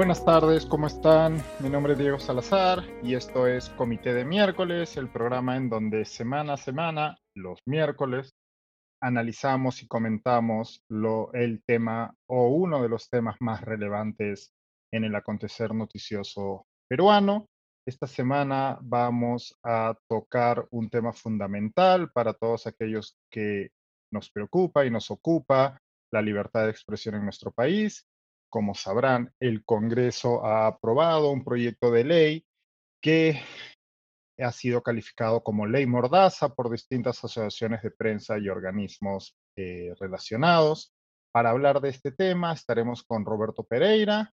Buenas tardes, ¿cómo están? Mi nombre es Diego Salazar y esto es Comité de Miércoles, el programa en donde semana a semana, los miércoles, analizamos y comentamos lo, el tema o uno de los temas más relevantes en el acontecer noticioso peruano. Esta semana vamos a tocar un tema fundamental para todos aquellos que nos preocupa y nos ocupa la libertad de expresión en nuestro país como sabrán, el Congreso ha aprobado un proyecto de ley que ha sido calificado como ley mordaza por distintas asociaciones de prensa y organismos eh, relacionados. Para hablar de este tema estaremos con Roberto Pereira,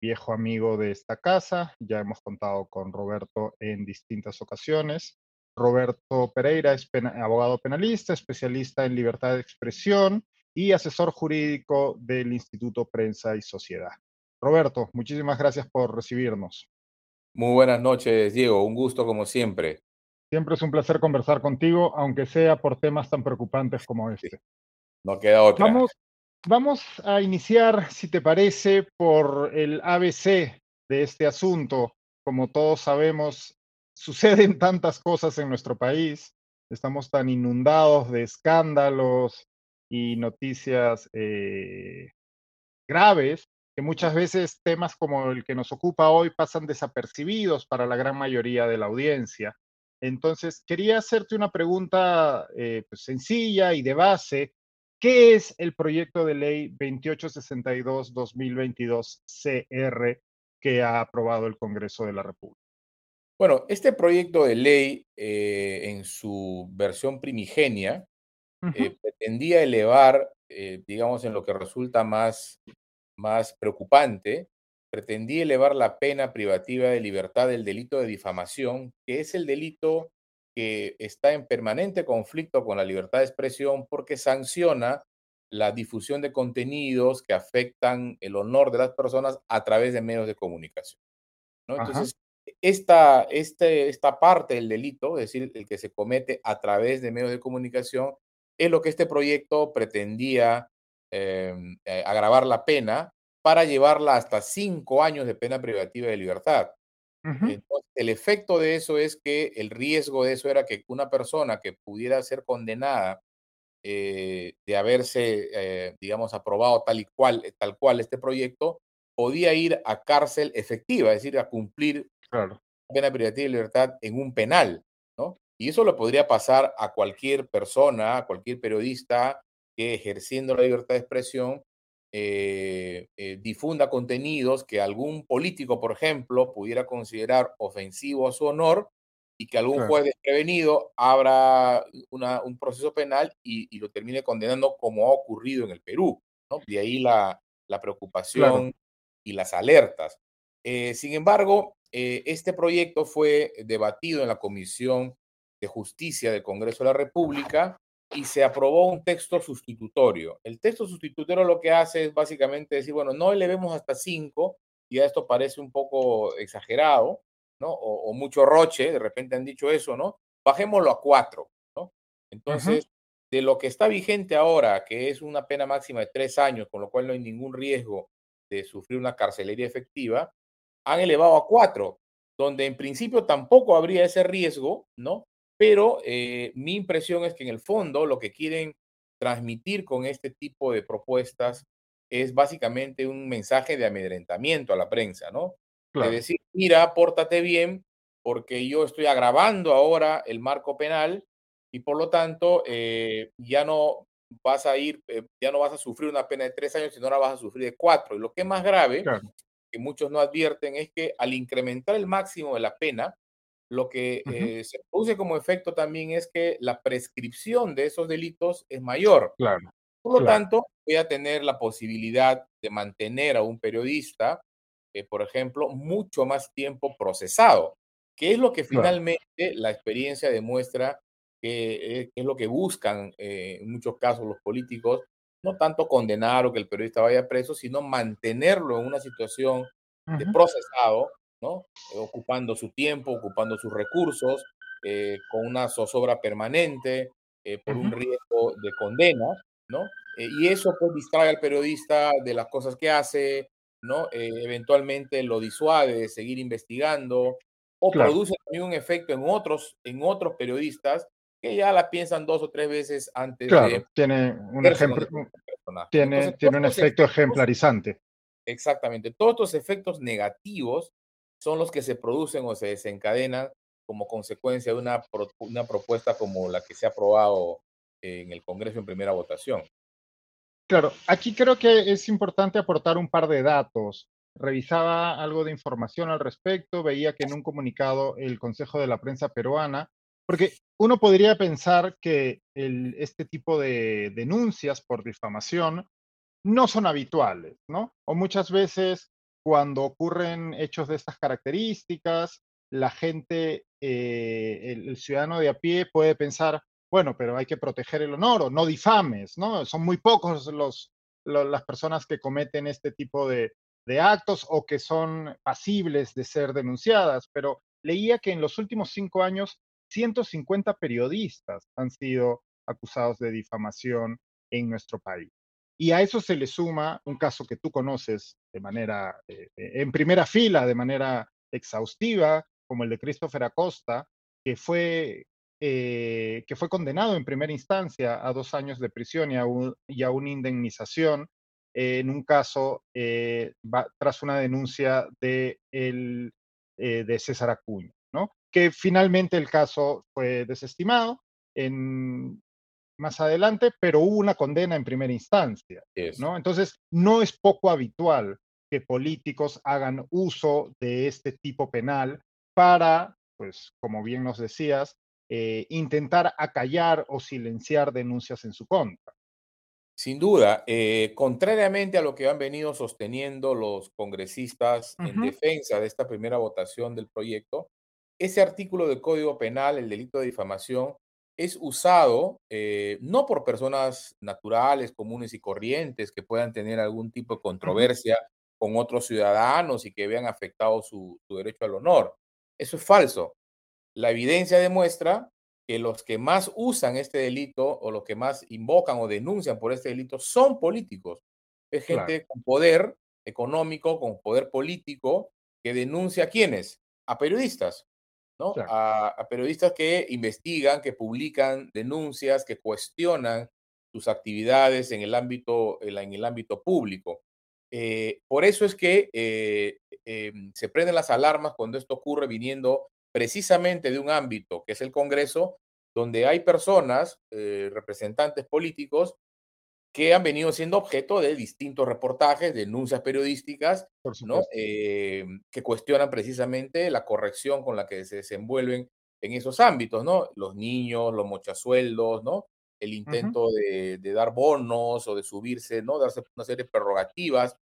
viejo amigo de esta casa. Ya hemos contado con Roberto en distintas ocasiones. Roberto Pereira es abogado penalista, especialista en libertad de expresión y asesor jurídico del Instituto Prensa y Sociedad. Roberto, muchísimas gracias por recibirnos. Muy buenas noches, Diego. Un gusto como siempre. Siempre es un placer conversar contigo, aunque sea por temas tan preocupantes como este. No queda otra. Vamos, vamos a iniciar, si te parece, por el ABC de este asunto. Como todos sabemos, suceden tantas cosas en nuestro país. Estamos tan inundados de escándalos, y noticias eh, graves, que muchas veces temas como el que nos ocupa hoy pasan desapercibidos para la gran mayoría de la audiencia. Entonces, quería hacerte una pregunta eh, pues, sencilla y de base. ¿Qué es el proyecto de ley 2862-2022-CR que ha aprobado el Congreso de la República? Bueno, este proyecto de ley eh, en su versión primigenia eh, pretendía elevar, eh, digamos, en lo que resulta más, más preocupante, pretendía elevar la pena privativa de libertad del delito de difamación, que es el delito que está en permanente conflicto con la libertad de expresión porque sanciona la difusión de contenidos que afectan el honor de las personas a través de medios de comunicación. ¿no? Entonces, esta, este, esta parte del delito, es decir, el que se comete a través de medios de comunicación, es lo que este proyecto pretendía em, eh, agravar la pena para llevarla hasta cinco años de pena privativa de libertad. Entonces, el efecto de eso es que el riesgo de eso era que una persona que pudiera ser condenada eh, de haberse, eh, digamos, aprobado tal y cual, tal cual este proyecto, podía ir a cárcel efectiva, es decir, a cumplir pena privativa de libertad en un penal. Y eso lo podría pasar a cualquier persona, a cualquier periodista que ejerciendo la libertad de expresión eh, eh, difunda contenidos que algún político, por ejemplo, pudiera considerar ofensivo a su honor y que algún juez desprevenido abra un proceso penal y, lo termine condenando como ha ocurrido en el Perú. ¿no? De ahí la, preocupación y las alertas. Eh, sin embargo, este proyecto fue debatido en la Comisión de Justicia del Congreso de la República y se aprobó un texto sustitutorio. El texto sustitutorio lo que hace es básicamente decir, bueno, no elevemos hasta cinco, ya esto parece un poco exagerado, ¿no? O, mucho roche, de repente han dicho eso, ¿no? Bajémoslo a cuatro, ¿no? Entonces, de lo que está vigente ahora, que es una pena máxima de tres años, con lo cual no hay ningún riesgo de sufrir una carcelería efectiva, han elevado a cuatro, donde en principio tampoco habría ese riesgo, ¿no? Pero eh, mi impresión es que en el fondo lo que quieren transmitir con este tipo de propuestas es básicamente un mensaje de amedrentamiento a la prensa, ¿no? De decir, mira, pórtate bien, porque yo estoy agravando ahora el marco penal y por lo tanto eh, ya no vas a ir, eh, ya no vas a sufrir una pena de tres años, sino ahora vas a sufrir de cuatro. Y lo que es más grave, que muchos no advierten, es que al incrementar el máximo de la pena, lo que eh, se produce como efecto también es que la prescripción de esos delitos es mayor. Claro. Por lo tanto, voy a tener la posibilidad de mantener a un periodista, eh, por ejemplo, mucho más tiempo procesado, que es lo que finalmente la experiencia demuestra que eh, es lo que buscan en muchos casos los políticos, no tanto condenar o que el periodista vaya preso, sino mantenerlo en una situación de procesado ¿no? ocupando su tiempo, ocupando sus recursos, eh, con una zozobra permanente, eh, por un riesgo de condena, ¿no? Eh, y eso pues distrae al periodista de las cosas que hace, ¿no? Eh, eventualmente lo disuade de seguir investigando o produce también un efecto en otros, en otros periodistas que ya la piensan dos o tres veces antes de... Tiene un ejemplo, tiene, tiene un efecto ejemplarizante. Exactamente. Todos estos efectos negativos son los que se producen o se desencadenan como consecuencia de una, una propuesta como la que se ha aprobado en el Congreso en primera votación. Claro, aquí creo que es importante aportar un par de datos. Revisaba algo de información al respecto, veía que en un comunicado el Consejo de la Prensa Peruana, porque uno podría pensar que este tipo de denuncias por difamación no son habituales, ¿no? O muchas veces cuando ocurren hechos de estas características, la gente, eh, el, ciudadano de a pie puede pensar, bueno, pero hay que proteger el honor o no difames, ¿no? Son muy pocos los, las personas que cometen este tipo de, de actos o que son pasibles de ser denunciadas, pero leía que en los últimos cinco años 150 periodistas han sido acusados de difamación en nuestro país. Y a eso se le suma un caso que tú conoces de manera, eh, eh, en primera fila, de manera exhaustiva, como el de Christopher Acosta, que fue, eh, que fue condenado en primera instancia a dos años de prisión y a, y a una indemnización en un caso tras una denuncia de, el, de César Acuña, ¿no? que finalmente el caso fue desestimado en, más adelante, pero hubo una condena en primera instancia, ¿no? Entonces, no es poco habitual que políticos hagan uso de este tipo penal para, pues, como bien nos decías, eh, intentar acallar o silenciar denuncias en su contra. Sin duda, eh, contrariamente a lo que han venido sosteniendo los congresistas en defensa de esta primera votación del proyecto, ese artículo del Código Penal, el delito de difamación, es usado eh, no por personas naturales, comunes y corrientes que puedan tener algún tipo de controversia con otros ciudadanos y que vean afectado su, derecho al honor. Eso es falso. La evidencia demuestra que los que más usan este delito o los que más invocan o denuncian por este delito son políticos. Es gente con poder económico, con poder político, que denuncia a quiénes? A periodistas. A, periodistas que investigan, que publican denuncias, que cuestionan sus actividades en el ámbito, en el ámbito público. Eh, por eso es que eh, em, se prenden las alarmas cuando esto ocurre viniendo precisamente de un ámbito que es el Congreso, donde hay personas, eh, representantes políticos, que han venido siendo objeto de distintos reportajes, denuncias periodísticas, ¿no? Eh, que cuestionan precisamente la corrección con la que se desenvuelven en esos ámbitos, ¿no? Los niños, los mochasueldos, ¿no? El intento de, dar bonos o de subirse, ¿no? Darse una serie de prerrogativas.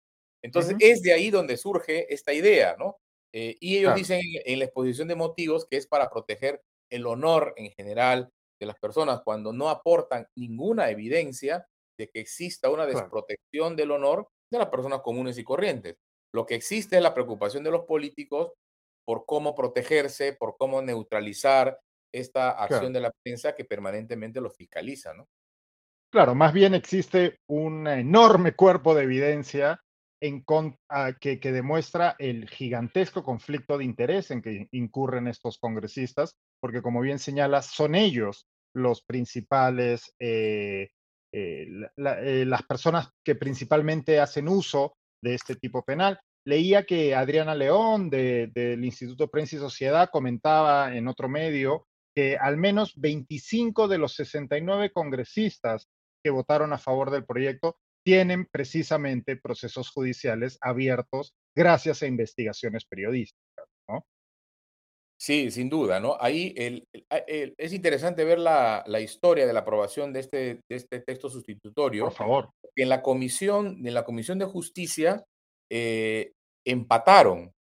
Entonces, es de ahí donde surge esta idea, ¿no? Eh, y ellos dicen en, la exposición de motivos que es para proteger el honor en general de las personas cuando no aportan ninguna evidencia de que exista una desprotección del honor de las personas comunes y corrientes. Lo que existe es la preocupación de los políticos por cómo protegerse, por cómo neutralizar esta acción de la prensa que permanentemente los fiscaliza, ¿no? Claro, más bien existe un enorme cuerpo de evidencia en que, que, demuestra el gigantesco conflicto de interés en que incurren estos congresistas, porque como bien señalas, son ellos los principales eh, eh, eh, las personas que principalmente hacen uso de este tipo penal. Leía que Adriana León del Instituto Prensa y Sociedad comentaba en otro medio que al menos 25 de los 69 congresistas que votaron a favor del proyecto tienen precisamente procesos judiciales abiertos gracias a investigaciones periodísticas. ¿no? Sí, sin duda, ¿no? Ahí es interesante ver la, historia de la aprobación de este, de este texto sustitutorio. Por favor. En la comisión, en la comisión de justicia eh, empataron.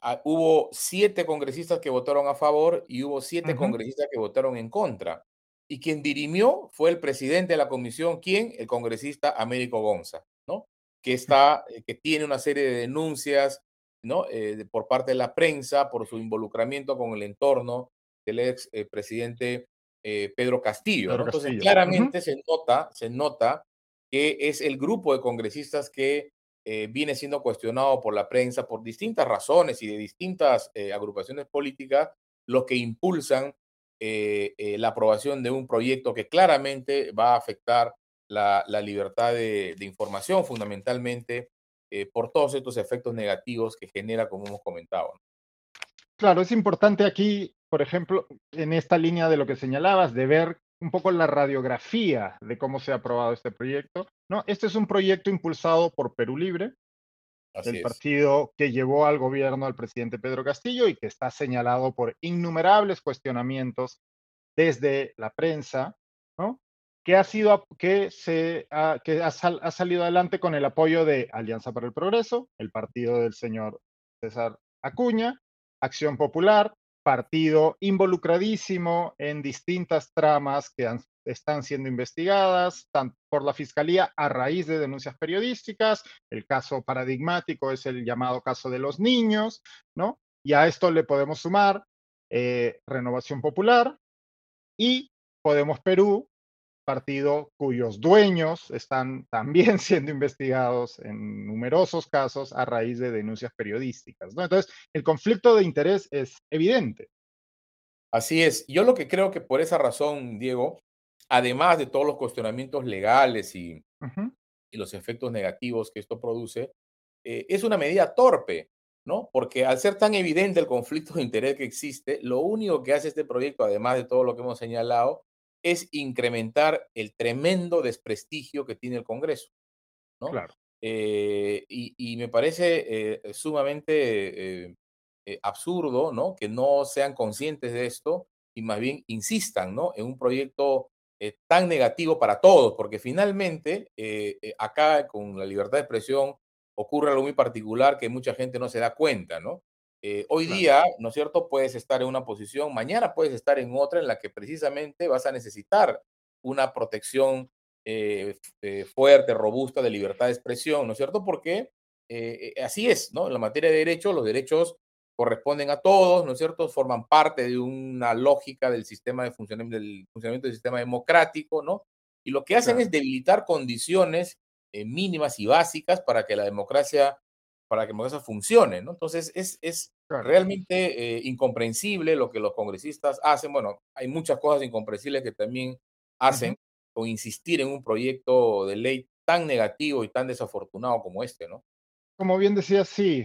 Ah, hubo siete congresistas que votaron a favor y hubo siete congresistas que votaron en contra. Y quien dirimió fue el presidente de la comisión, ¿quién? El congresista Américo Gonza, ¿no? Que, está, eh, que tiene una serie de denuncias ¿no? Eh, por parte de la prensa, por su involucramiento con el entorno del ex eh, presidente eh, Pedro Castillo. Entonces, claramente se, nota, se nota que es el grupo de congresistas que viene siendo cuestionado por la prensa por distintas razones y de distintas agrupaciones políticas, lo que impulsan la aprobación de un proyecto que claramente va a afectar la, libertad de, información, fundamentalmente por todos estos efectos negativos que genera, como hemos comentado. Claro, es importante aquí, por ejemplo, en esta línea de lo que señalabas, de ver un poco la radiografía de cómo se ha aprobado este proyecto. ¿no? Este es un proyecto impulsado por Perú Libre, el partido que llevó al gobierno al presidente Pedro Castillo y que está señalado por innumerables cuestionamientos desde la prensa, ¿no? Que ha sido que se ha, que ha, ha, salido adelante con el apoyo de Alianza para el Progreso, el partido del señor César Acuña, Acción Popular, partido involucradísimo en distintas tramas que están siendo investigadas tanto por la Fiscalía a raíz de denuncias periodísticas. El caso paradigmático es el llamado caso de los niños, ¿no? Y a esto le podemos sumar eh, Renovación Popular y Podemos Perú, partido cuyos dueños están también siendo investigados en numerosos casos a raíz de denuncias periodísticas. ¿no? Entonces, el conflicto de interés es evidente. Así es. Yo lo que creo que por esa razón, Diego, además de todos los cuestionamientos legales y, y los efectos negativos que esto produce, eh, es una medida torpe, ¿no? Porque al ser tan evidente el conflicto de interés que existe, lo único que hace este proyecto, además de todo lo que hemos señalado, es incrementar el tremendo desprestigio que tiene el Congreso. ¿no? Claro. Eh, y, me parece eh, sumamente eh, absurdo ¿no? que no sean conscientes de esto y más bien insistan ¿no? en un proyecto tan negativo para todos, porque finalmente acá con la libertad de expresión ocurre algo muy particular que mucha gente no se da cuenta, ¿no? Eh, hoy día, ¿no es cierto? Puedes estar en una posición, mañana puedes estar en otra en la que precisamente vas a necesitar una protección eh, eh, fuerte, robusta de libertad de expresión, ¿no es cierto? Porque así es, ¿no? En la materia de derechos, los derechos corresponden a todos, ¿no es cierto? Forman parte de una lógica del sistema de funcionamiento del, funcionamiento del sistema democrático, ¿no? Y lo que hacen es debilitar condiciones mínimas y básicas para que la democracia para que eso funcione, ¿no? Entonces, es, es realmente eh, incomprensible lo que los congresistas hacen. Bueno, hay muchas cosas incomprensibles que también hacen con insistir en un proyecto de ley tan negativo y tan desafortunado como este, ¿no? Como bien decía, sí,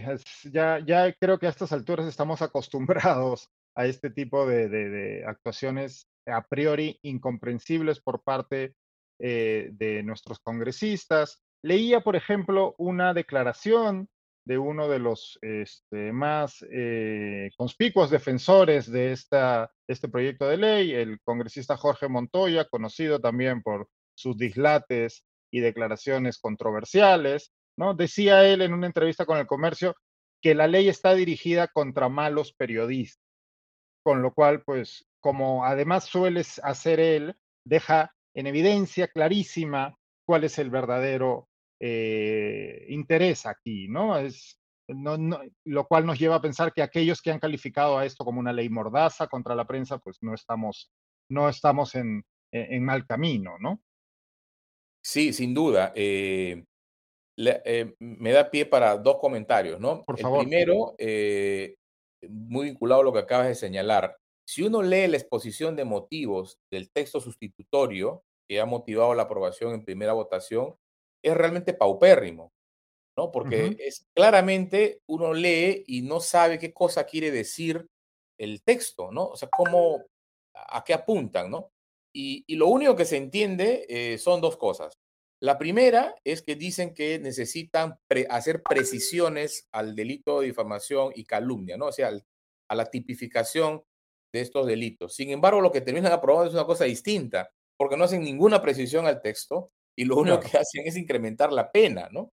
ya, ya creo que a estas alturas estamos acostumbrados a este tipo de, de, actuaciones a priori incomprensibles por parte eh, de nuestros congresistas. Leía, por ejemplo, una declaración de uno de los este, más eh, conspicuos defensores de esta, este proyecto de ley, el congresista Jorge Montoya, conocido también por sus dislates y declaraciones controversiales, ¿no? Decía él en una entrevista con el comercio que la ley está dirigida contra malos periodistas, con lo cual, pues, como además suele hacer él, deja en evidencia clarísima cuál es el verdadero eh, interés aquí, ¿no? Es, no, Lo cual nos lleva a pensar que aquellos que han calificado a esto como una ley mordaza contra la prensa, pues no estamos, no estamos en, en, mal camino, ¿no? Sí, sin duda. Eh, eh, me da pie para dos comentarios, ¿no? Por El favor. primero, muy vinculado a lo que acabas de señalar. Si uno lee la exposición de motivos del texto sustitutorio que ha motivado la aprobación en primera votación, es realmente paupérrimo, ¿no? Porque es claramente uno lee y no sabe qué cosa quiere decir el texto, ¿no? O sea, cómo, a qué apuntan, ¿no? Y, lo único que se entiende eh, son dos cosas. La primera es que dicen que necesitan hacer precisiones al delito de difamación y calumnia, ¿no? O sea, a la tipificación de estos delitos. Sin embargo, lo que terminan aprobando es una cosa distinta, porque no hacen ninguna precisión al texto y lo único que hacen es incrementar la pena, ¿no?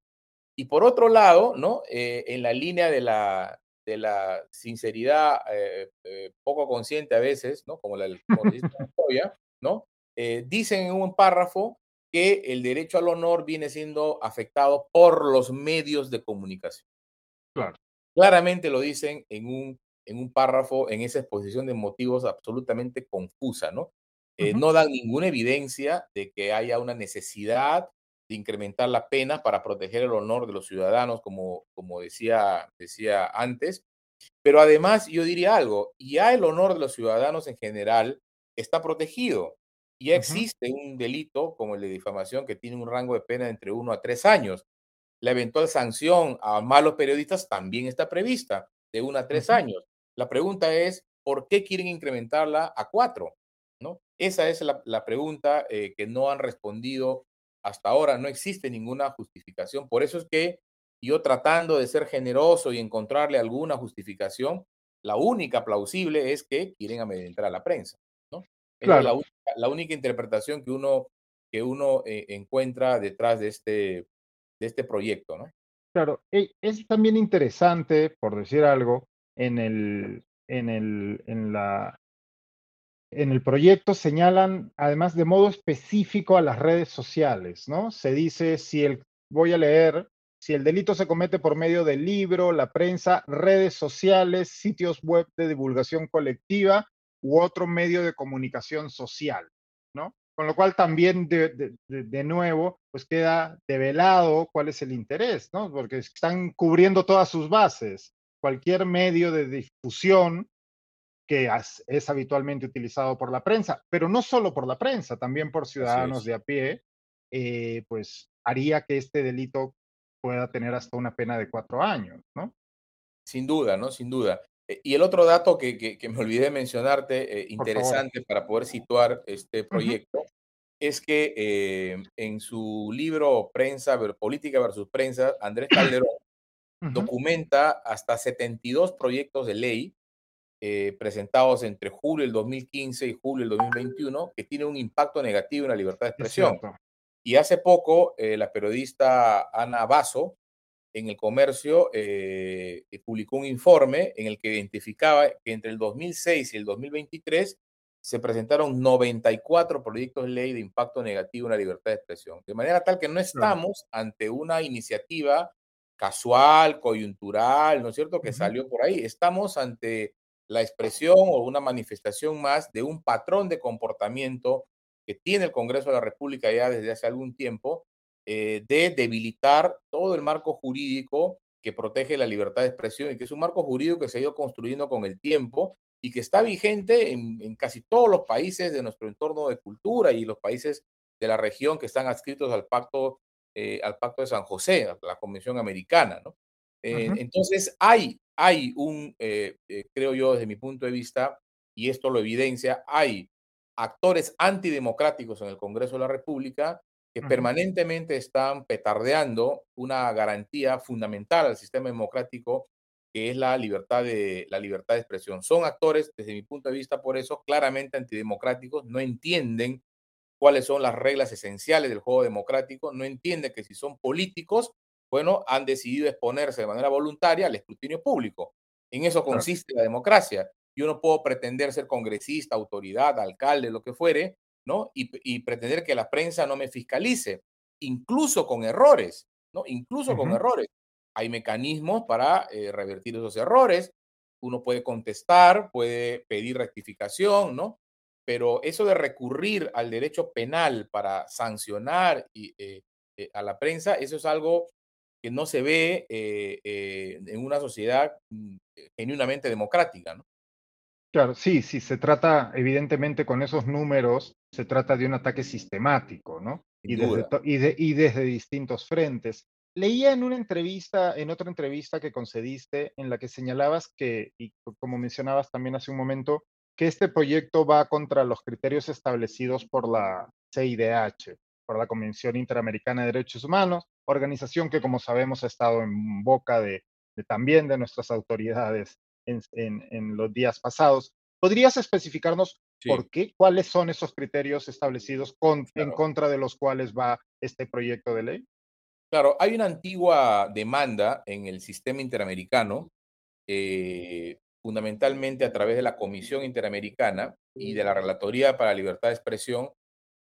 Y por otro lado, ¿no? Eh, en la línea de la, de la sinceridad eh, eh, poco consciente a veces, ¿no? Como la ¿no? dicen en un párrafo que el derecho al honor viene siendo afectado por los medios de comunicación. Claro. Claramente lo dicen en un, en un párrafo, en esa exposición de motivos absolutamente confusa, ¿no? Eh, no dan ninguna evidencia de que haya una necesidad de incrementar la pena para proteger el honor de los ciudadanos, como, como decía, decía antes. Pero además, yo diría algo, ya el honor de los ciudadanos en general está protegido. Ya existe un delito como el de difamación que tiene un rango de pena de entre uno a tres años. La eventual sanción a malos periodistas también está prevista, de uno a tres años. La pregunta es, ¿por qué quieren incrementarla a cuatro? Esa es la, pregunta eh, que no han respondido hasta ahora. No existe ninguna justificación. Por eso es que yo tratando de ser generoso y encontrarle alguna justificación, la única plausible es que quieren amedrentar a la prensa. ¿no? Es la, única, interpretación que uno, que uno eh, encuentra detrás de este, de este proyecto. ¿no? Claro, e, es también interesante, por decir algo, en el, en el, en la, en el proyecto señalan además de modo específico a las redes sociales, ¿no? Se dice si el, voy a leer, si el delito se comete por medio del libro, la prensa, redes sociales, sitios web de divulgación colectiva u otro medio de comunicación social, ¿no? Con lo cual también de, de, nuevo, pues queda develado cuál es el interés, ¿no? Porque están cubriendo todas sus bases. Cualquier medio de difusión que es, habitualmente utilizado por la prensa, pero no solo por la prensa, también por ciudadanos de a pie, eh, pues haría que este delito pueda tener hasta una pena de cuatro años, ¿no? Sin duda, ¿no? Sin duda. Eh, y el otro dato que, que, me olvidé mencionarte, eh, interesante para poder situar este proyecto, es que en su libro Prensa, Política versus Prensa, Andrés Calderón documenta hasta 72 proyectos de ley eh, presentados entre julio del 2015 y julio del 2021 que tienen un impacto negativo en la libertad de expresión. Y hace poco, eh, la periodista Ana Basso, en el comercio, eh, publicó un informe en el que identificaba que entre el 2006 y el 2023 se presentaron 94 proyectos de ley de impacto negativo en la libertad de expresión. De manera tal que no estamos ante una iniciativa casual, coyuntural, ¿no es cierto?, que salió por ahí. Estamos ante la expresión o una manifestación más de un patrón de comportamiento que tiene el Congreso de la República ya desde hace algún tiempo, eh, de debilitar todo el marco jurídico que protege la libertad de expresión y que es un marco jurídico que se ha ido construyendo con el tiempo y que está vigente en, casi todos los países de nuestro entorno de cultura y los países de la región que están adscritos al pacto, eh, al pacto de San José, a la Convención Americana. ¿no? Eh, entonces hay hay un, eh, eh, creo yo desde mi punto de vista, y esto lo evidencia, hay actores antidemocráticos en el Congreso de la República que permanentemente están petardeando una garantía fundamental al sistema democrático que es la libertad de la libertad de expresión. Son actores, desde mi punto de vista, por eso claramente antidemocráticos, no entienden cuáles son las reglas esenciales del juego democrático, no entienden que si son políticos bueno, han decidido exponerse de manera voluntaria al escrutinio público. En eso consiste la democracia. Yo no puedo pretender ser congresista, autoridad, alcalde, lo que fuere, ¿no? Y, pretender que la prensa no me fiscalice, incluso con errores, ¿no? Incluso con errores. Hay mecanismos para eh, revertir esos errores. Uno puede contestar, puede pedir rectificación, ¿no? Pero eso de recurrir al derecho penal para sancionar y, eh, eh, a la prensa, eso es algo que no se ve eh, eh, en una sociedad mm, genuinamente democrática, ¿no? Claro, sí, sí, se trata, evidentemente, con esos números, se trata de un ataque sistemático, ¿no? Y desde, y, desde, distintos frentes. Leía en una entrevista, en otra entrevista que concediste, en la que señalabas que, y como mencionabas también hace un momento, que este proyecto va contra los criterios establecidos por la CIDH, por la Convención Interamericana de Derechos Humanos, organización que, como sabemos, ha estado en boca de, también de nuestras autoridades en, los días pasados. ¿Podrías especificarnos por qué, cuáles son esos criterios establecidos en contra de los cuales va este proyecto de ley? Claro, hay una antigua demanda en el sistema interamericano, eh, fundamentalmente a través de la Comisión Interamericana y de la Relatoría para la Libertad de Expresión,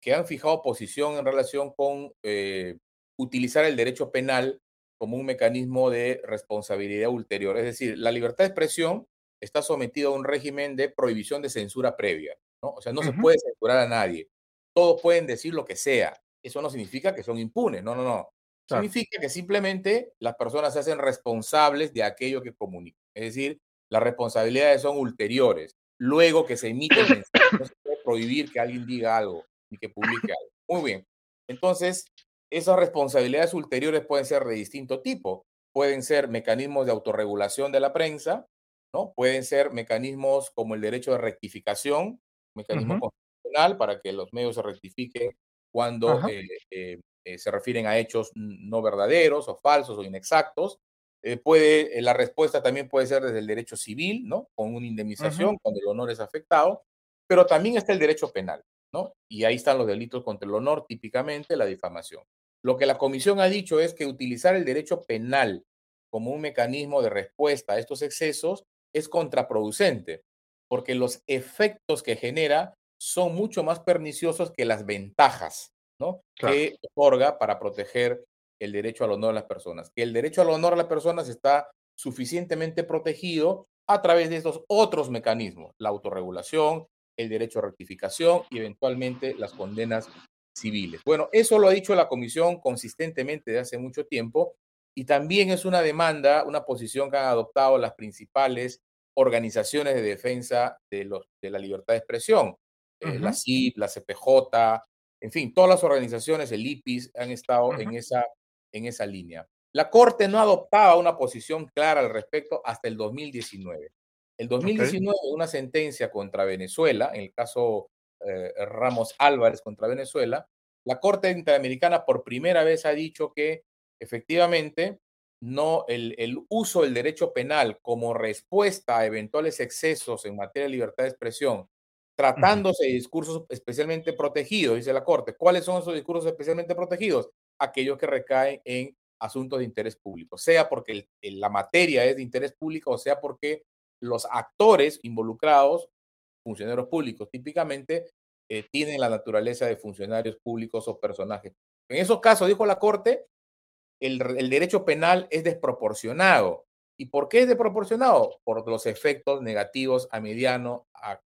que han fijado posición en relación con eh, utilizar el derecho penal como un mecanismo de responsabilidad ulterior. Es decir, la libertad de expresión está sometida a un régimen de prohibición de censura previa. ¿no? O sea, no se puede censurar a nadie. Todos pueden decir lo que sea. eso no significa que son impunes, no, no, no. Significa que simplemente las personas se hacen responsables de aquello que comunican. Es decir, las responsabilidades son ulteriores. Luego que se emite el mensaje, no se puede prohibir que alguien diga algo ni que publique algo. Muy bien. Entonces, esas responsabilidades ulteriores pueden ser de distinto tipo. Pueden ser mecanismos de autorregulación de la prensa, ¿no? Pueden ser mecanismos como el derecho de rectificación, mecanismo constitucional para que los medios se rectifiquen cuando eh, eh, eh, se refieren a hechos no verdaderos o falsos o inexactos. puede, la respuesta también puede ser desde el derecho civil, ¿no? Con una indemnización cuando el honor es afectado, pero también está el derecho penal, ¿no? Y ahí están los delitos contra el honor, típicamente la difamación. Lo que la comisión ha dicho es que utilizar el derecho penal como un mecanismo de respuesta a estos excesos es contraproducente, porque los efectos que genera son mucho más perniciosos que las ventajas ¿no? que otorga para proteger el derecho al honor de las personas. Que el derecho al honor de las personas está suficientemente protegido a través de estos otros mecanismos, la autorregulación, el derecho a rectificación y eventualmente las condenas civiles. Bueno, eso lo ha dicho la Comisión consistentemente de hace mucho tiempo y también es una demanda, una posición que han adoptado las principales organizaciones de defensa de, los, de la libertad de expresión, eh, la CIP, la CPJ, en fin, todas las organizaciones, el IPIS, han estado en, esa, en esa línea. La Corte no adoptaba una posición clara al respecto hasta el 2019. El 2019, una sentencia contra Venezuela, en el caso eh, Ramos Álvarez contra Venezuela, la Corte Interamericana por primera vez ha dicho que efectivamente no el, el, uso del derecho penal como respuesta a eventuales excesos en materia de libertad de expresión, tratándose de discursos especialmente protegidos, dice la Corte. ¿Cuáles son esos discursos especialmente protegidos? Aquellos que recaen en asuntos de interés público, sea porque la materia es de interés público o sea porque los actores involucrados, funcionarios públicos típicamente, eh, tienen la naturaleza de funcionarios públicos o personajes. En esos casos, dijo la Corte, el, derecho penal es desproporcionado. ¿Y por qué es desproporcionado? Por los efectos negativos a mediano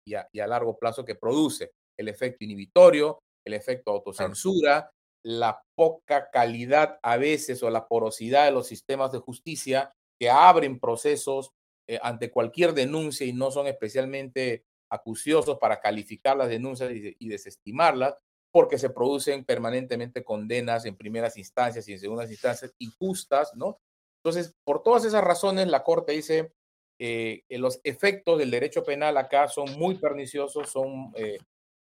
y, a, largo plazo que produce. El efecto inhibitorio, el efecto autocensura, la poca calidad a veces o la porosidad de los sistemas de justicia que abren procesos eh, ante cualquier denuncia y no son especialmente acuciosos para calificar las denuncias y desestimarlas, porque se producen permanentemente condenas en primeras instancias y en segundas instancias injustas, ¿no? Entonces, por todas esas razones, la Corte dice eh, que los efectos del derecho penal acá son muy perniciosos, son, eh,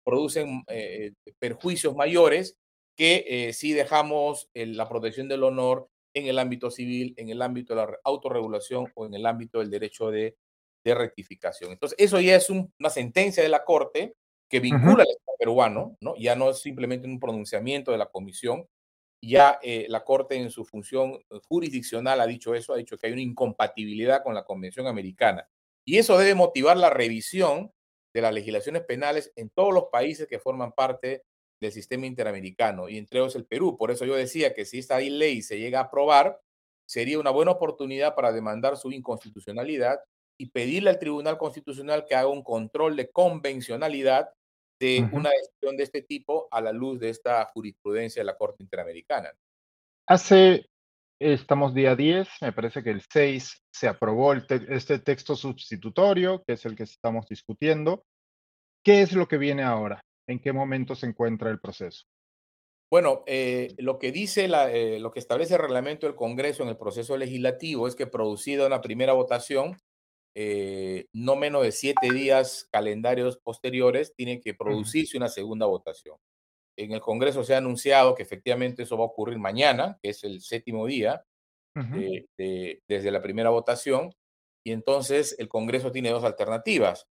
producen eh, perjuicios mayores que si dejamos la protección del honor en el ámbito civil, en el ámbito de la autorregulación o en el ámbito del derecho de, de rectificación. Entonces, eso ya es una sentencia de la Corte que vincula al Estado peruano, ¿no? ya no es simplemente un pronunciamiento de la Comisión, ya eh, la Corte en su función jurisdiccional ha dicho eso, ha dicho que hay una incompatibilidad con la Convención Americana. Y eso debe motivar la revisión de las legislaciones penales en todos los países que forman parte del sistema interamericano, y entre ellos el Perú. Por eso yo decía que si esta ley se llega a aprobar, sería una buena oportunidad para demandar su inconstitucionalidad y pedirle al Tribunal Constitucional que haga un control de convencionalidad de una decisión de este tipo a la luz de esta jurisprudencia de la Corte Interamericana. Hace, estamos día 10, me parece que el 6 se aprobó este texto sustitutorio, que es el que estamos discutiendo. ¿Qué es lo que viene ahora? ¿En qué momento se encuentra el proceso? Bueno, eh, lo que dice, eh, lo que establece el reglamento del Congreso en el proceso legislativo es que producida una primera votación, eh, no menos de siete días calendarios posteriores, tiene que producirse una segunda votación. En el Congreso se ha anunciado que efectivamente eso va a ocurrir mañana, que es el séptimo día desde la primera votación, y entonces el Congreso tiene dos alternativas,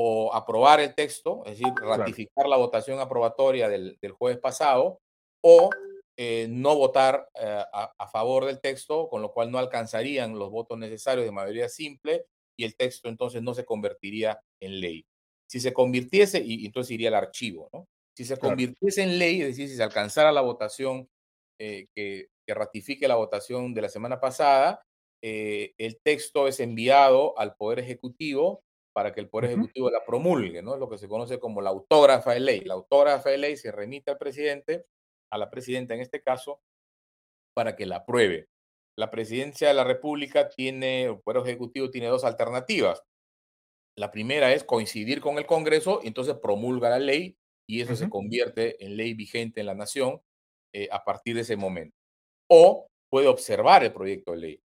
o aprobar el texto, es decir, ratificar la votación aprobatoria del, jueves pasado, o eh, no votar eh, a, a, favor del texto, con lo cual no alcanzarían los votos necesarios de mayoría simple y el texto entonces no se convertiría en ley. Si se convirtiese, y, entonces iría al archivo, ¿no? Si se convirtiese en ley, es decir, si se alcanzara la votación eh, que, ratifique la votación de la semana pasada, eh, el texto es enviado al Poder Ejecutivo para que el Poder Ejecutivo la promulgue, ¿no? Es lo que se conoce como la autógrafa de ley. La autógrafa de ley se remite al presidente a la presidenta en este caso para que la apruebe. La presidencia de la República tiene, el Poder Ejecutivo tiene dos alternativas. La primera es coincidir con el Congreso y entonces promulga la ley y eso se convierte en ley vigente en la nación eh, a partir de ese momento. O puede observar el proyecto de ley.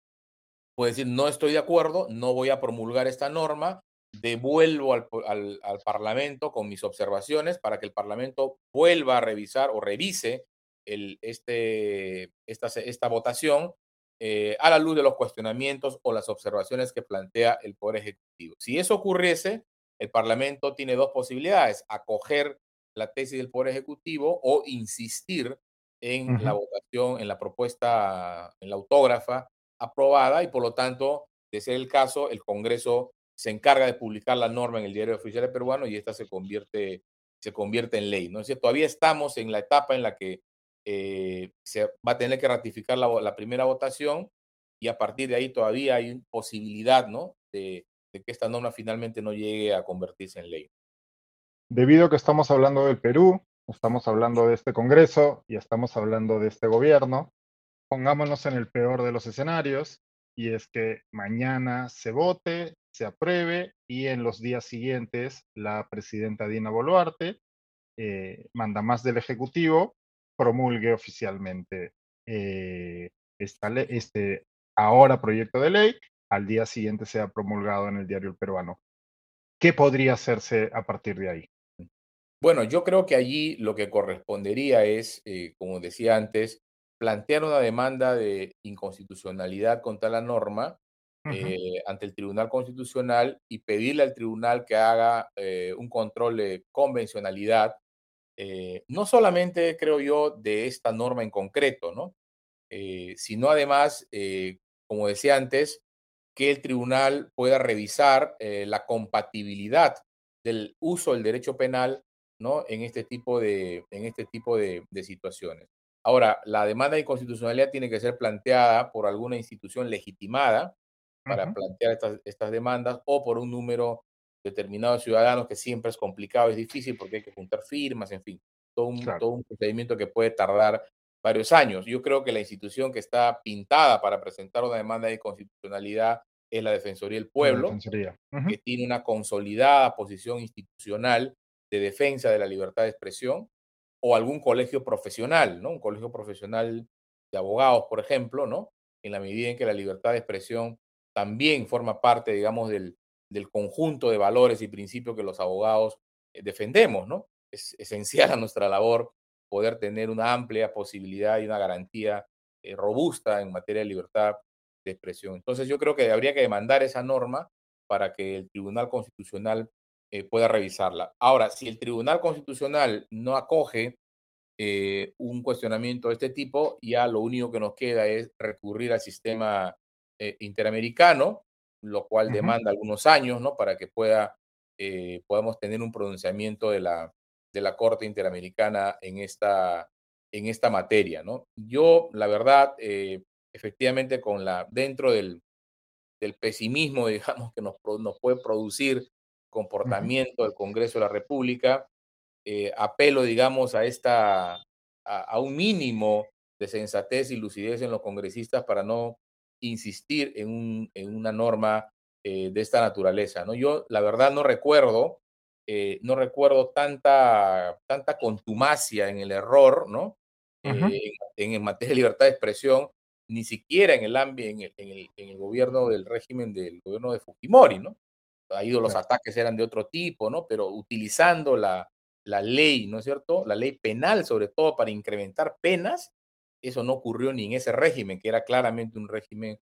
Puede decir, no estoy de acuerdo, no voy a promulgar esta norma, devuelvo al, Parlamento con mis observaciones para que el Parlamento vuelva a revisar o revise el, este, esta, esta votación eh, a la luz de los cuestionamientos o las observaciones que plantea el Poder Ejecutivo. Si eso ocurriese, el Parlamento tiene dos posibilidades, acoger la tesis del Poder Ejecutivo o insistir en la votación, en la propuesta, en la autógrafa aprobada y por lo tanto, de ser el caso, el Congreso se encarga de publicar la norma en el diario oficial peruano y esta se convierte, se convierte en ley. ¿no? Es todavía estamos en la etapa en la que eh, se va a tener que ratificar la, primera votación y a partir de ahí todavía hay posibilidad ¿no? de, que esta norma finalmente no llegue a convertirse en ley. Debido a que estamos hablando del Perú, estamos hablando de este Congreso y estamos hablando de este gobierno, pongámonos en el peor de los escenarios y es que mañana se vote, se apruebe y en los días siguientes la presidenta Dina Boluarte eh, manda más del Ejecutivo, promulgue oficialmente eh, este ahora proyecto de ley, al día siguiente sea promulgado en el diario El Peruano. ¿Qué podría hacerse a partir de ahí? Bueno, yo creo que allí lo que correspondería es, eh, como decía antes, plantear una demanda de inconstitucionalidad contra la norma eh, ante el Tribunal Constitucional y pedirle al tribunal que haga eh, un control de convencionalidad, no solamente, creo yo, de esta norma en concreto, ¿no? sino además, como decía antes, que el tribunal pueda revisar la compatibilidad del uso del derecho penal ¿no? en este tipo de, en este tipo de, situaciones. Ahora, la demanda de inconstitucionalidad tiene que ser planteada por alguna institución legitimada para plantear estas, estas demandas o por un número determinado de ciudadanos que siempre es complicado, es difícil porque hay que juntar firmas, en fin, todo un, todo un procedimiento que puede tardar varios años. Yo creo que la institución que está pintada para presentar una demanda de inconstitucionalidad es la Defensoría del Pueblo, que tiene una consolidada posición institucional de defensa de la libertad de expresión o algún colegio profesional, ¿no? Un colegio profesional de abogados, por ejemplo, ¿no? En la medida en que la libertad de expresión también forma parte, digamos, del, del conjunto de valores y principios que los abogados eh, defendemos, ¿no? Es esencial a nuestra labor poder tener una amplia posibilidad y una garantía eh, robusta en materia de libertad de expresión. Entonces yo creo que habría que demandar esa norma para que el Tribunal Constitucional eh, pueda revisarla. Ahora, si el Tribunal Constitucional no acoge un cuestionamiento de este tipo, ya lo único que nos queda es recurrir al sistema interamericano, lo cual demanda algunos años, ¿no? Para que pueda, podamos tener un pronunciamiento de la, de la Corte Interamericana en esta, en esta materia, ¿no? Yo, la verdad, efectivamente, con la, dentro del, del pesimismo, digamos, que nos, nos puede producir comportamiento del Congreso de la República. Eh, apelo, digamos, a, esta, a, un mínimo de sensatez y lucidez en los congresistas para no insistir en, un, en una norma eh, de esta naturaleza. ¿no? Yo, la verdad, no recuerdo, eh, no recuerdo tanta, tanta contumacia en el error, ¿no? en, materia de libertad de expresión, ni siquiera en el, en el, en el, en el gobierno del régimen del gobierno de Fujimori, ¿no? ahí los ataques eran de otro tipo, ¿no? Pero utilizando la, la ley, ¿no es cierto? La ley penal, sobre todo para incrementar penas, eso no ocurrió ni en ese régimen, que era claramente un régimen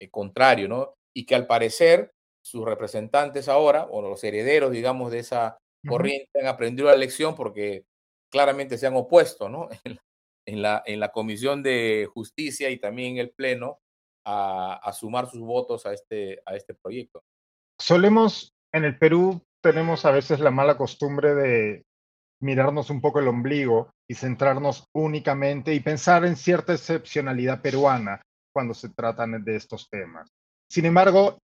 eh, contrario, ¿no? Y que al parecer sus representantes ahora, o los herederos, digamos, de esa corriente, han aprendido la lección porque claramente se han opuesto, ¿no? En la, en la, Comisión de Justicia y también en el Pleno a, a sumar sus votos a este, a este proyecto solemos, en el Perú, tenemos a veces la mala costumbre de mirarnos un poco el ombligo y centrarnos únicamente y pensar en cierta excepcionalidad peruana cuando se tratan de estos temas. Sin embargo,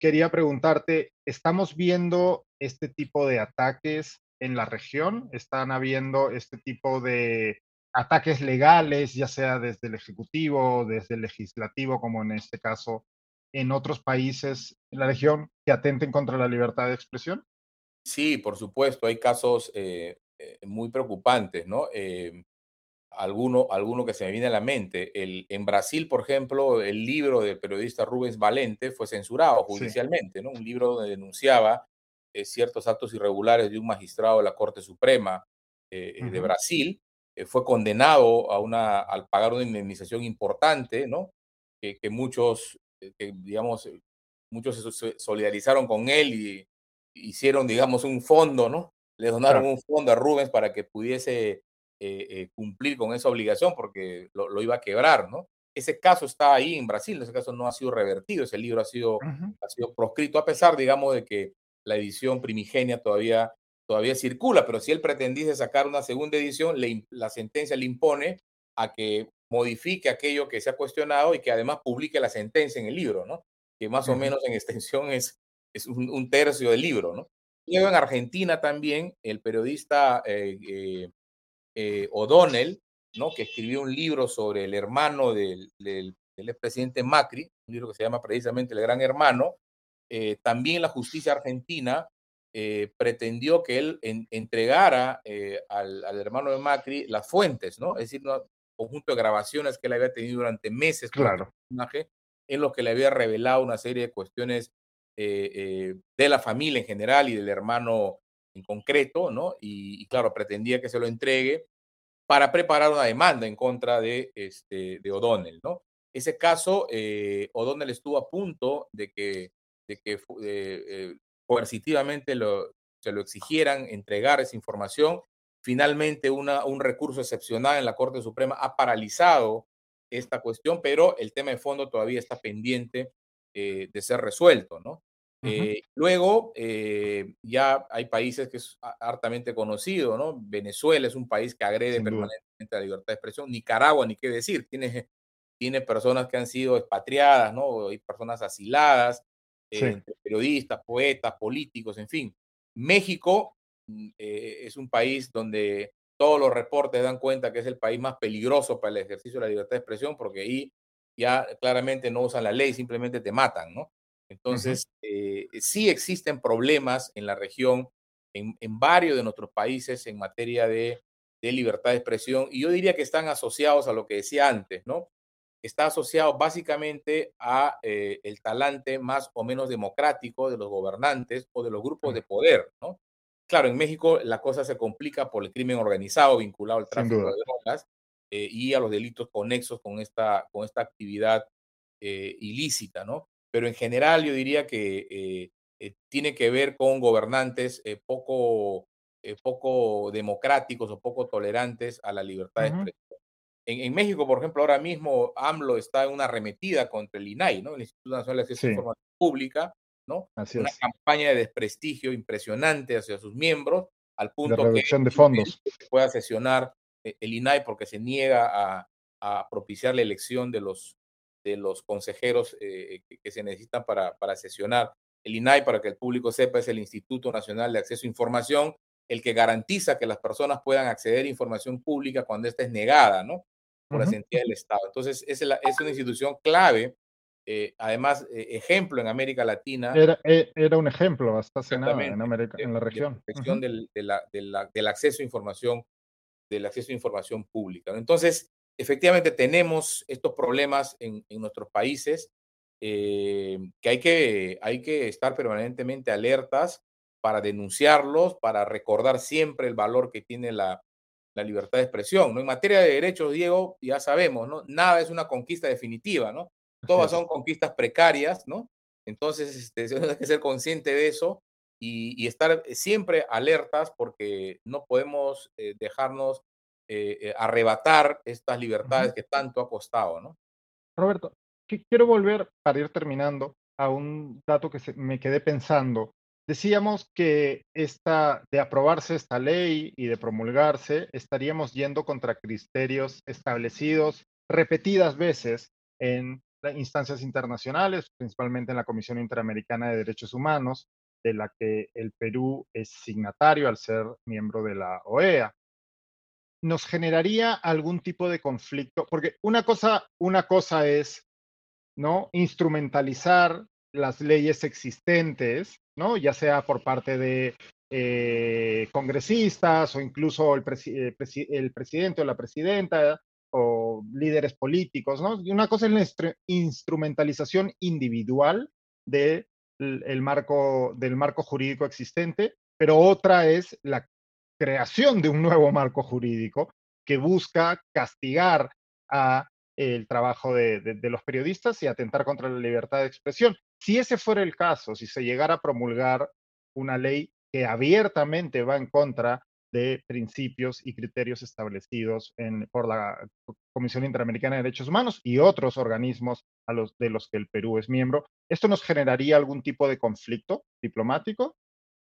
quería preguntarte, ¿estamos viendo este tipo de ataques en la región? ¿Están habiendo este tipo de ataques legales, ya sea desde el Ejecutivo, desde el Legislativo, como en este caso en otros países en la región, que atenten contra la libertad de expresión? Sí, por supuesto, hay casos eh, eh, muy preocupantes, ¿no? Eh, alguno, alguno que se me viene a la mente. El, en Brasil, por ejemplo, el libro del periodista Rubens Valente fue censurado judicialmente, ¿no? Un libro donde denunciaba ciertos actos irregulares de un magistrado de la Corte Suprema de Brasil eh, fue condenado a, una, al pagar una indemnización importante, ¿no? Que, muchos, eh, que, digamos, eh, muchos se solidarizaron con él y hicieron, digamos, un fondo, ¿no? Le donaron un fondo a Rubens para que pudiese cumplir con esa obligación porque lo, iba a quebrar, ¿no? Ese caso está ahí en Brasil, ese caso no ha sido revertido, ese libro ha sido, ha sido proscrito, a pesar, digamos, de que la edición primigenia todavía todavía circula, pero si él pretendiese sacar una segunda edición, la sentencia le impone a que modifique aquello que se ha cuestionado y que además publique la sentencia en el libro, ¿no? Que más o menos en extensión es, es un, tercio del libro, ¿no? Luego en Argentina también el periodista eh, eh, eh, O'Donnell, ¿no? Que escribió un libro sobre el hermano del, del, del expresidente Macri, un libro que se llama precisamente El Gran Hermano. también la justicia argentina pretendió que él entregara eh, al, hermano de Macri las fuentes, ¿no? Es decir, un conjunto de grabaciones que él había tenido durante meses claro. personaje, en lo que le había revelado una serie de cuestiones eh, de la familia en general y del hermano en concreto, ¿no? Y, claro, pretendía que se lo entregue para preparar una demanda en contra de, este, de O'Donnell, ¿no? Ese caso, O'Donnell estuvo a punto de que, de que coercitivamente se lo exigieran entregar esa información. Finalmente, una, un recurso excepcional en la Corte Suprema ha paralizado esta cuestión, pero el tema de fondo todavía está pendiente eh, de ser resuelto, ¿no? Eh, luego, eh, ya hay países que es hartamente conocido, ¿no? Venezuela es un país que agrede permanentemente la libertad de expresión. Nicaragua, ni qué decir, tiene, tiene personas que han sido expatriadas, ¿no? Hay personas asiladas, entre periodistas, poetas, políticos, en fin. México mm, es un país donde todos los reportes dan cuenta que es el país más peligroso para el ejercicio de la libertad de expresión, porque ahí ya claramente no usan la ley, simplemente te matan, ¿no? Entonces, eh, sí existen problemas en la región, en, en, varios de nuestros países en materia de, de libertad de expresión, y yo diría que están asociados a lo que decía antes, ¿no? está asociado básicamente a eh, el talante más o menos democrático de los gobernantes o de los grupos de poder, ¿no? Claro, en México la cosa se complica por el crimen organizado vinculado al tráfico de drogas eh, y a los delitos conexos con esta, con esta actividad eh, ilícita, ¿no? Pero en general yo diría que tiene que ver con gobernantes poco, poco democráticos o poco tolerantes a la libertad de expresión en, México, por ejemplo, ahora mismo AMLO está en una arremetida contra el INAI, ¿no? El Instituto Nacional de Acceso a Información Pública, ¿no? una campaña de desprestigio impresionante hacia sus miembros, al punto de reducción de fondos. pueda sesionar eh, el INAI porque se niega a, propiciar la elección de los, de los consejeros eh, que, se necesitan para, para sesionar. El INAI, para que el público sepa, es el Instituto Nacional de Acceso a Información, el que garantiza que las personas puedan acceder a información pública cuando esta es negada, ¿no? por la entidades del Estado. Entonces, es, es una institución clave, eh, además, eh, ejemplo en América Latina. Era, eh, era un ejemplo hasta hace nada en, América, en la región. De del, del, acceso a información, del acceso a información pública. Entonces, efectivamente, tenemos estos problemas en, en nuestros países que, hay que hay que estar permanentemente alertas para denunciarlos, para recordar siempre el valor que tiene la, la libertad de expresión. ¿no? En materia de derechos, Diego, ya sabemos, ¿no? Nada es una conquista definitiva, ¿no? Todas son conquistas precarias, ¿no? Entonces, este, hay que ser consciente de eso y, estar siempre alertas porque no podemos eh, dejarnos eh, eh, arrebatar estas libertades que tanto ha costado, ¿no? Roberto, quiero volver para ir terminando a un dato que me quedé pensando Decíamos que esta, de aprobarse esta ley y de promulgarse, estaríamos yendo contra criterios establecidos repetidas veces en instancias internacionales, principalmente en la Comisión Interamericana de Derechos Humanos, de la que el Perú es signatario al ser miembro de la OEA. Nos generaría algún tipo de conflicto, porque una cosa, una cosa es, ¿no? Instrumentalizar las leyes existentes, ¿no? Ya sea por parte de eh, congresistas o incluso el, eh, el, presidente o la presidenta o líderes políticos, ¿no? Y una cosa es la instrumentalización individual de el marco, del marco jurídico existente, pero otra es la creación de un nuevo marco jurídico que busca castigar a el trabajo de, de, los periodistas y atentar contra la libertad de expresión. Si ese fuera el caso, si se llegara a promulgar una ley que abiertamente va en contra de principios y criterios establecidos por la Comisión Interamericana de Derechos Humanos y otros organismos a los, de los que el Perú es miembro, ¿esto nos generaría algún tipo de conflicto diplomático?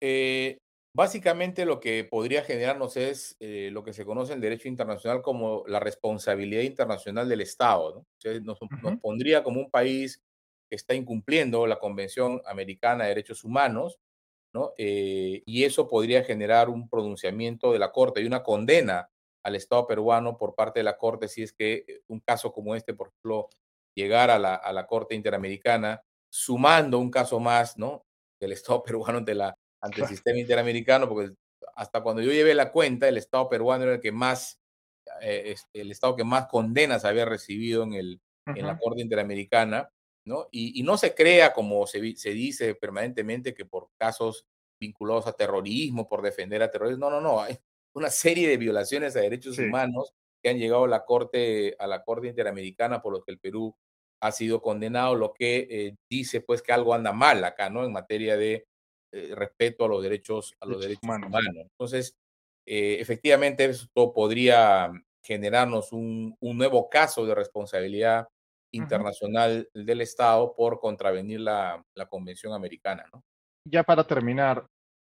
Eh, básicamente lo que podría generarnos es eh, lo que se conoce en derecho internacional como la responsabilidad internacional del Estado. nos, pondría como un país que está incumpliendo la Convención Americana de Derechos Humanos ¿no? Eh, y eso podría generar un pronunciamiento de la Corte y una condena al Estado peruano por parte de la Corte si es que eh, un caso como este, por ejemplo, llegara a la, a la Corte Interamericana, sumando un caso más, ¿no? Del Estado peruano ante, la, ante el sistema interamericano, porque hasta cuando yo llevé la cuenta, el Estado peruano era el que más, eh, el Estado que más condenas había recibido en, el, en la Corte Interamericana. Y, no se crea, como se, dice permanentemente, que por casos vinculados a terrorismo, por defender a terroristas. No, no, no. Hay una serie de violaciones a derechos humanos que han llegado a la Corte, a la Corte Interamericana por los que el Perú ha sido condenado, lo que eh, dice pues que algo anda mal acá, ¿no? En materia de eh, respeto a los derechos, a los derechos, humanos. Entonces, eh, efectivamente, esto podría generarnos un, un, nuevo caso de responsabilidad internacional del Estado por contravenir la, Convención Americana. ¿no? Ya para terminar,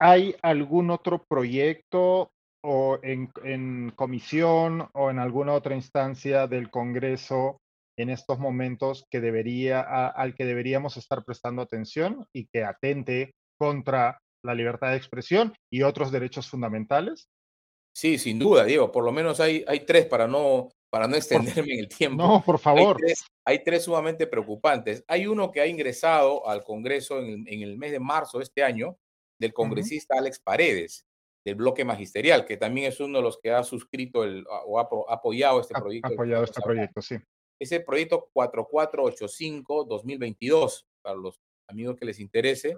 ¿hay algún otro proyecto o en, comisión o en alguna otra instancia del Congreso en estos momentos que debería, al que deberíamos estar prestando atención y que atente contra la libertad de expresión y otros derechos fundamentales? Sí, sin duda, Diego. Por lo menos hay, hay tres para no para no extenderme en el tiempo. No, por favor. Hay tres, sumamente preocupantes. Hay uno que ha ingresado al Congreso en el, mes de marzo de este año, del congresista Alex Paredes, del bloque magisterial, que también es uno de los que ha suscrito el, o ha, apoyado este proyecto. Ha apoyado este proyecto, sí. Es el proyecto 4485-2022, para los amigos que les interese.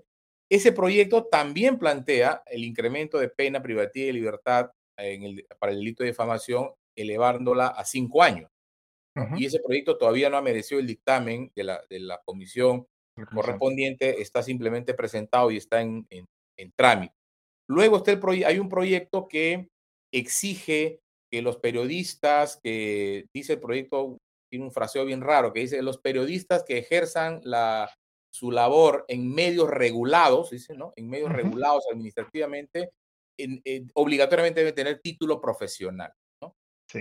Ese proyecto también plantea el incremento de pena privativa y libertad en el, para el delito de difamación elevándola a cinco años. Y ese proyecto todavía no ha merecido el dictamen de la, de la comisión correspondiente, está simplemente presentado y está en, en, trámite. Luego está el hay un proyecto que exige que los periodistas, que dice el proyecto, tiene un fraseo bien raro, que dice los periodistas que ejerzan la, su labor en medios regulados, dice, ¿no? En medios regulados administrativamente, obligatoriamente debe tener título profesional.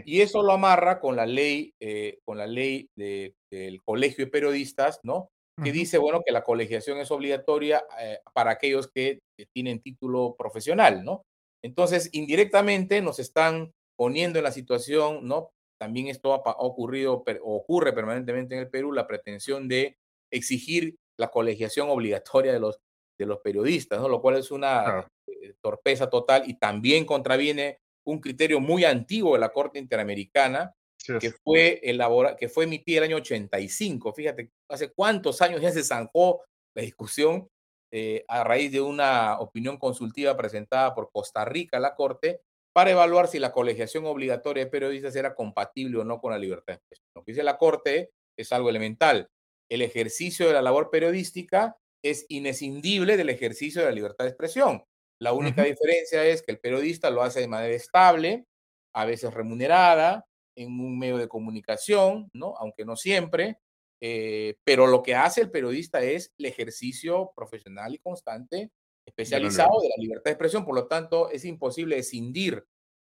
Y eso lo amarra con la ley, eh, con la ley del Colegio de Periodistas, ¿no? Que dice, bueno, que la colegiación es obligatoria eh, para aquellos que tienen título profesional, ¿no? Entonces, indirectamente nos están poniendo en la situación, ¿no? También esto ha, ocurrido, ocurre permanentemente en el Perú, la pretensión de exigir la colegiación obligatoria de los, de los periodistas, ¿no? Lo cual es una eh, torpeza total y también contraviene un criterio muy antiguo de la Corte Interamericana, que fue elabora, que fue emitida el año 85. Fíjate, hace cuántos años ya se zanjó la discusión eh, a raíz de una opinión consultiva presentada por Costa Rica a la Corte para evaluar si la colegiación obligatoria de periodistas era compatible o no con la libertad de expresión. Lo que dice la Corte es algo elemental. El ejercicio de la labor periodística es inescindible del ejercicio de la libertad de expresión. La única diferencia es que el periodista lo hace de manera estable, a veces remunerada, en un medio de comunicación, ¿no? Aunque no siempre, eh, pero lo que hace el periodista es el ejercicio profesional y constante, especializado de la libertad de expresión. Por lo tanto, es imposible escindir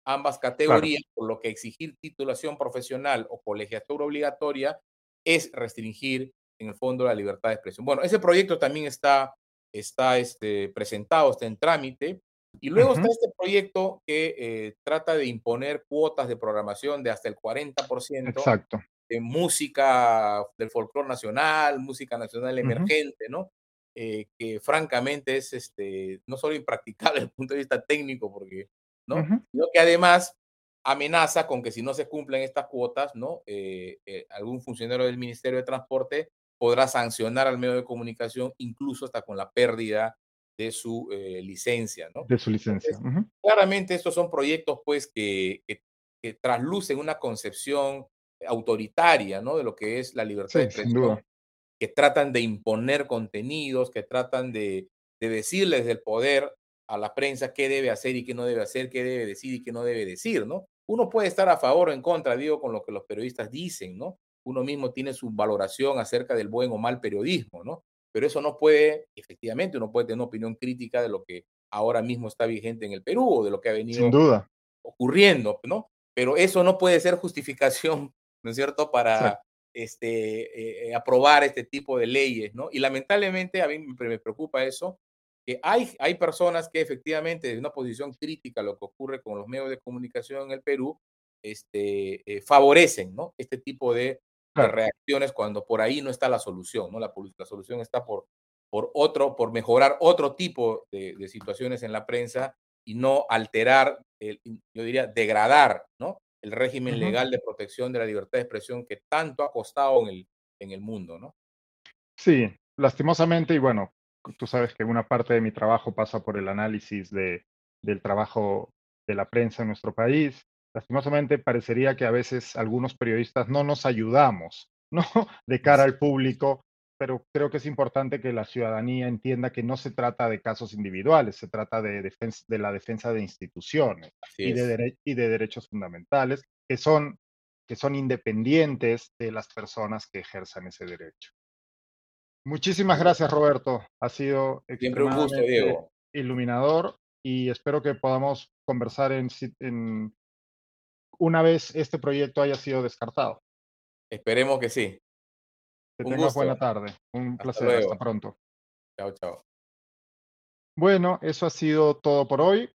ambas categorías, por lo que exigir titulación profesional o colegiatura obligatoria es restringir en el fondo la libertad de expresión. Bueno, ese proyecto también está está este, presentado, está en trámite. Y luego está este proyecto que eh, trata de imponer cuotas de programación de hasta el 40% Exacto. de música del folclore nacional, música nacional emergente, ¿no? Eh, que francamente es este, no solo impracticable desde el punto de vista técnico, porque, ¿no? Sino que además amenaza con que si no se cumplen estas cuotas, ¿no? Eh, algún funcionario del Ministerio de Transporte podrá sancionar al medio de comunicación, incluso hasta con la pérdida de su eh, licencia, ¿no? De su licencia. Claramente estos son proyectos, pues, que, que, traslucen una concepción autoritaria, ¿no? De lo que es la libertad de expresión, que tratan de imponer contenidos, que tratan de, de decirles del poder a la prensa qué debe hacer y qué no debe hacer, qué debe decir y qué no debe decir, ¿no? Uno puede estar a favor o en contra, digo, con lo que los periodistas dicen, ¿no? Uno mismo tiene su valoración acerca del buen o mal periodismo, ¿no? pero eso no puede, efectivamente, uno puede tener una opinión crítica de lo que ahora mismo está vigente en el Perú o de lo que ha venido Sin duda. ocurriendo, ¿no? Pero eso no puede ser justificación, ¿no es cierto?, para este, eh, aprobar este tipo de leyes, ¿no? Y lamentablemente a mí me preocupa eso, que hay, hay personas que efectivamente desde una posición crítica a lo que ocurre con los medios de comunicación en el Perú, este, eh, favorecen, ¿no? Este tipo de reacciones cuando por ahí no está la solución, ¿no? La, la solución está por, por otro, por mejorar otro tipo de, situaciones en la prensa y no alterar, el, yo diría, degradar, ¿no? El régimen legal de protección de la libertad de expresión que tanto ha costado en el, en el mundo, ¿no? Sí, lastimosamente, y bueno, tú sabes que una parte de mi trabajo pasa por el análisis de, del trabajo de la prensa en nuestro país lastimosamente parecería que a veces algunos periodistas no nos ayudamos, ¿no? De cara al público, pero creo que es importante que la ciudadanía entienda que no se trata de casos individuales, se trata de, defensa, de la defensa de instituciones y de, y de, derechos fundamentales que son, que son independientes de las personas que ejerzan ese derecho. Muchísimas gracias, Roberto. Ha sido Siempre un gusto, Diego. iluminador y espero que podamos conversar en, en una vez este proyecto haya sido descartado. Esperemos que sí. Que tengas buena tarde. Un placer. Hasta pronto. Chao, chao. Bueno, eso ha sido todo por hoy.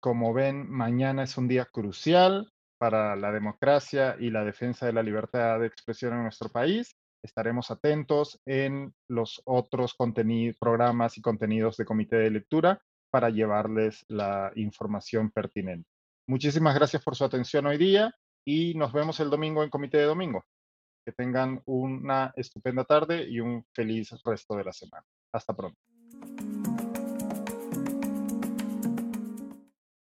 Como ven, mañana es un día crucial para la democracia y la defensa de la libertad de expresión en nuestro país. Estaremos atentos en los otros programas y contenidos de comité de lectura para llevarles la información pertinente. Muchísimas gracias por su atención hoy día y nos vemos el domingo en Comité de Domingo. Que tengan una estupenda tarde y un feliz resto de la semana. Hasta pronto.